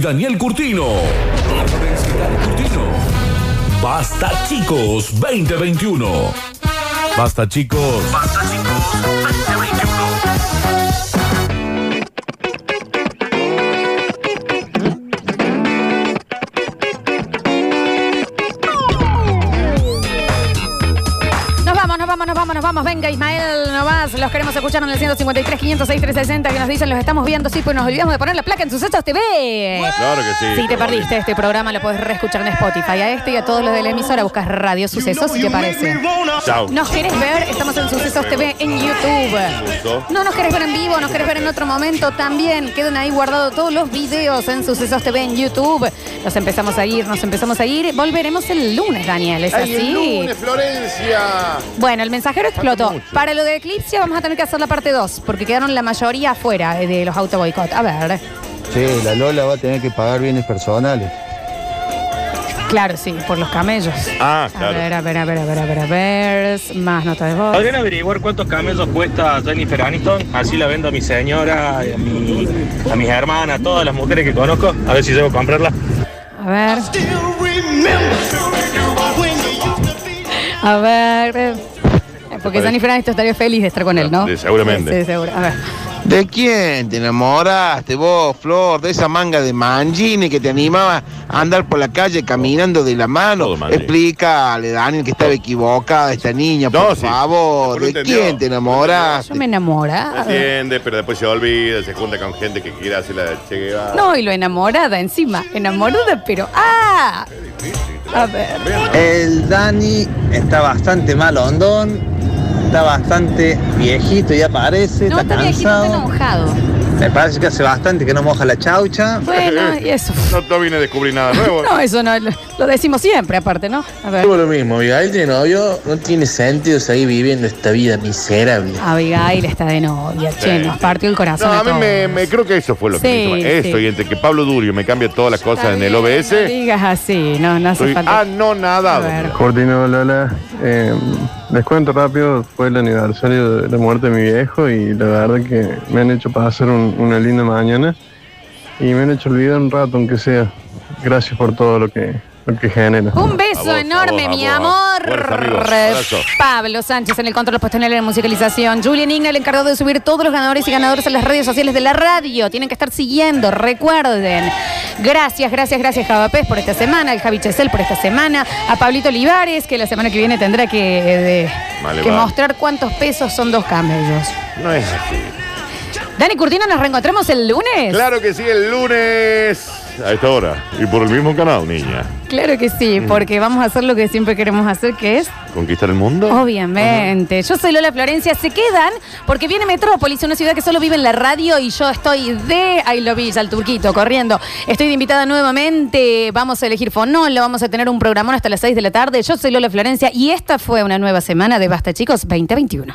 Daniel Curtino. Curtino. Basta chicos 2021. Basta chicos. Basta chicos Nos vamos, nos vamos. Venga, Ismael, no más. Los queremos escuchar en el 153, 506, 360 que nos dicen, los estamos viendo, sí, pues nos olvidamos de poner la placa en Sucesos TV. Claro que sí. Si te perdiste este programa, lo puedes reescuchar en Spotify. A este y a todos los de la emisora buscas Radio Sucesos, si te parece. Chao. ¿Nos querés ver? Estamos en Sucesos TV en YouTube. No nos querés ver en vivo, nos querés ver en otro momento también. Quedan ahí guardados todos los videos en Sucesos TV en YouTube. Nos empezamos a ir, nos empezamos a ir. Volveremos el lunes, Daniel, ¿es ¡Ay, el así? lunes, Florencia! Bueno, el mensajero explotó. mucho. Para lo de Eclipse vamos a tener que hacer la parte 2, porque quedaron la mayoría afuera eh, de los auto boicot. A ver. Sí, la Lola va a tener que pagar bienes personales. Claro, sí, por los camellos. Ah, A claro. ver, a ver, a ver, a ver, a ver, a ver. Más nota de voz. ¿Podrían averiguar cuántos camellos cuesta Jennifer Aniston? Así la vendo a mi señora, a, mi, a mis hermanas, a todas las mujeres que conozco. A ver si llego a comprarla. A ver. A ver. Porque Jennifer Aniston estaría feliz de estar con él, ¿no? Sí, seguramente. Sí, seguro. A ver. ¿De quién te enamoraste vos, Flor? De esa manga de mangini que te animaba a andar por la calle caminando de la mano. Explícale, Daniel, que estaba equivocada esta niña, No, por sí. favor. ¿De entendió. quién te enamoraste? Yo me enamoraba. Entiende, pero después se olvida, se junta con gente que quiere hacer la Che Guevara. No, y lo enamorada encima. Enamorada, pero. ¡Ah! A ver. El Dani está bastante mal hondón, está bastante viejito ya parece, No, está está viejito, está cansado. enojado. Me parece que hace bastante que no moja la chaucha. Bueno, y eso. No, no vine a descubrir nada nuevo. No, eso no, lo, lo decimos siempre, aparte, ¿no? A ver. lo mismo, Abigail tiene novio, no tiene sentido seguir viviendo esta vida miserable. Abigail está de novia, che, Sí. nos partió el corazón. No, a mí me, me- creo que eso fue lo que Sí, me hizo. Eso, sí. y entre que Pablo Durio me cambia todas las cosas Está en el OBS, No digas así, no, no hace estoy falta. anonadado. A ver. mira. Cortino, Lola. Eh, les cuento rápido, fue el aniversario de la muerte de mi viejo y la verdad que me han hecho pasar un- una linda mañana y me han hecho olvidar un rato, aunque sea. Gracias por todo lo que, Un beso vos, enorme, a vos, mi vos. amor. Fuerza. Pablo Sánchez en el control postal en la musicalización. Julian Igna, el encargado de subir todos los ganadores y ganadoras a las redes sociales de la radio. Tienen que estar siguiendo, recuerden. Gracias, gracias, gracias, Javapés por esta semana, al Javi Chesel por esta semana, a Pablito Olivares, que la semana que viene tendrá que, de- Vale, que vale. mostrar cuántos pesos son dos camellos. No es así. Dani Curtino, nos reencontramos el lunes. Claro que sí, el lunes a esta hora. Y por el mismo canal, niña. Claro que sí, porque vamos a hacer lo que siempre queremos hacer, que es ¿Conquistar el mundo? Obviamente. Yo soy Lola Florencia. Se quedan porque viene Metrópolis, una ciudad que solo vive en la radio y yo estoy de I Love Beach, al turquito, corriendo. Estoy de invitada nuevamente. Vamos a elegir Fonolo, vamos a tener un programón hasta las 6 de la tarde. Yo soy Lola Florencia y esta fue una nueva semana de Basta Chicos 2021.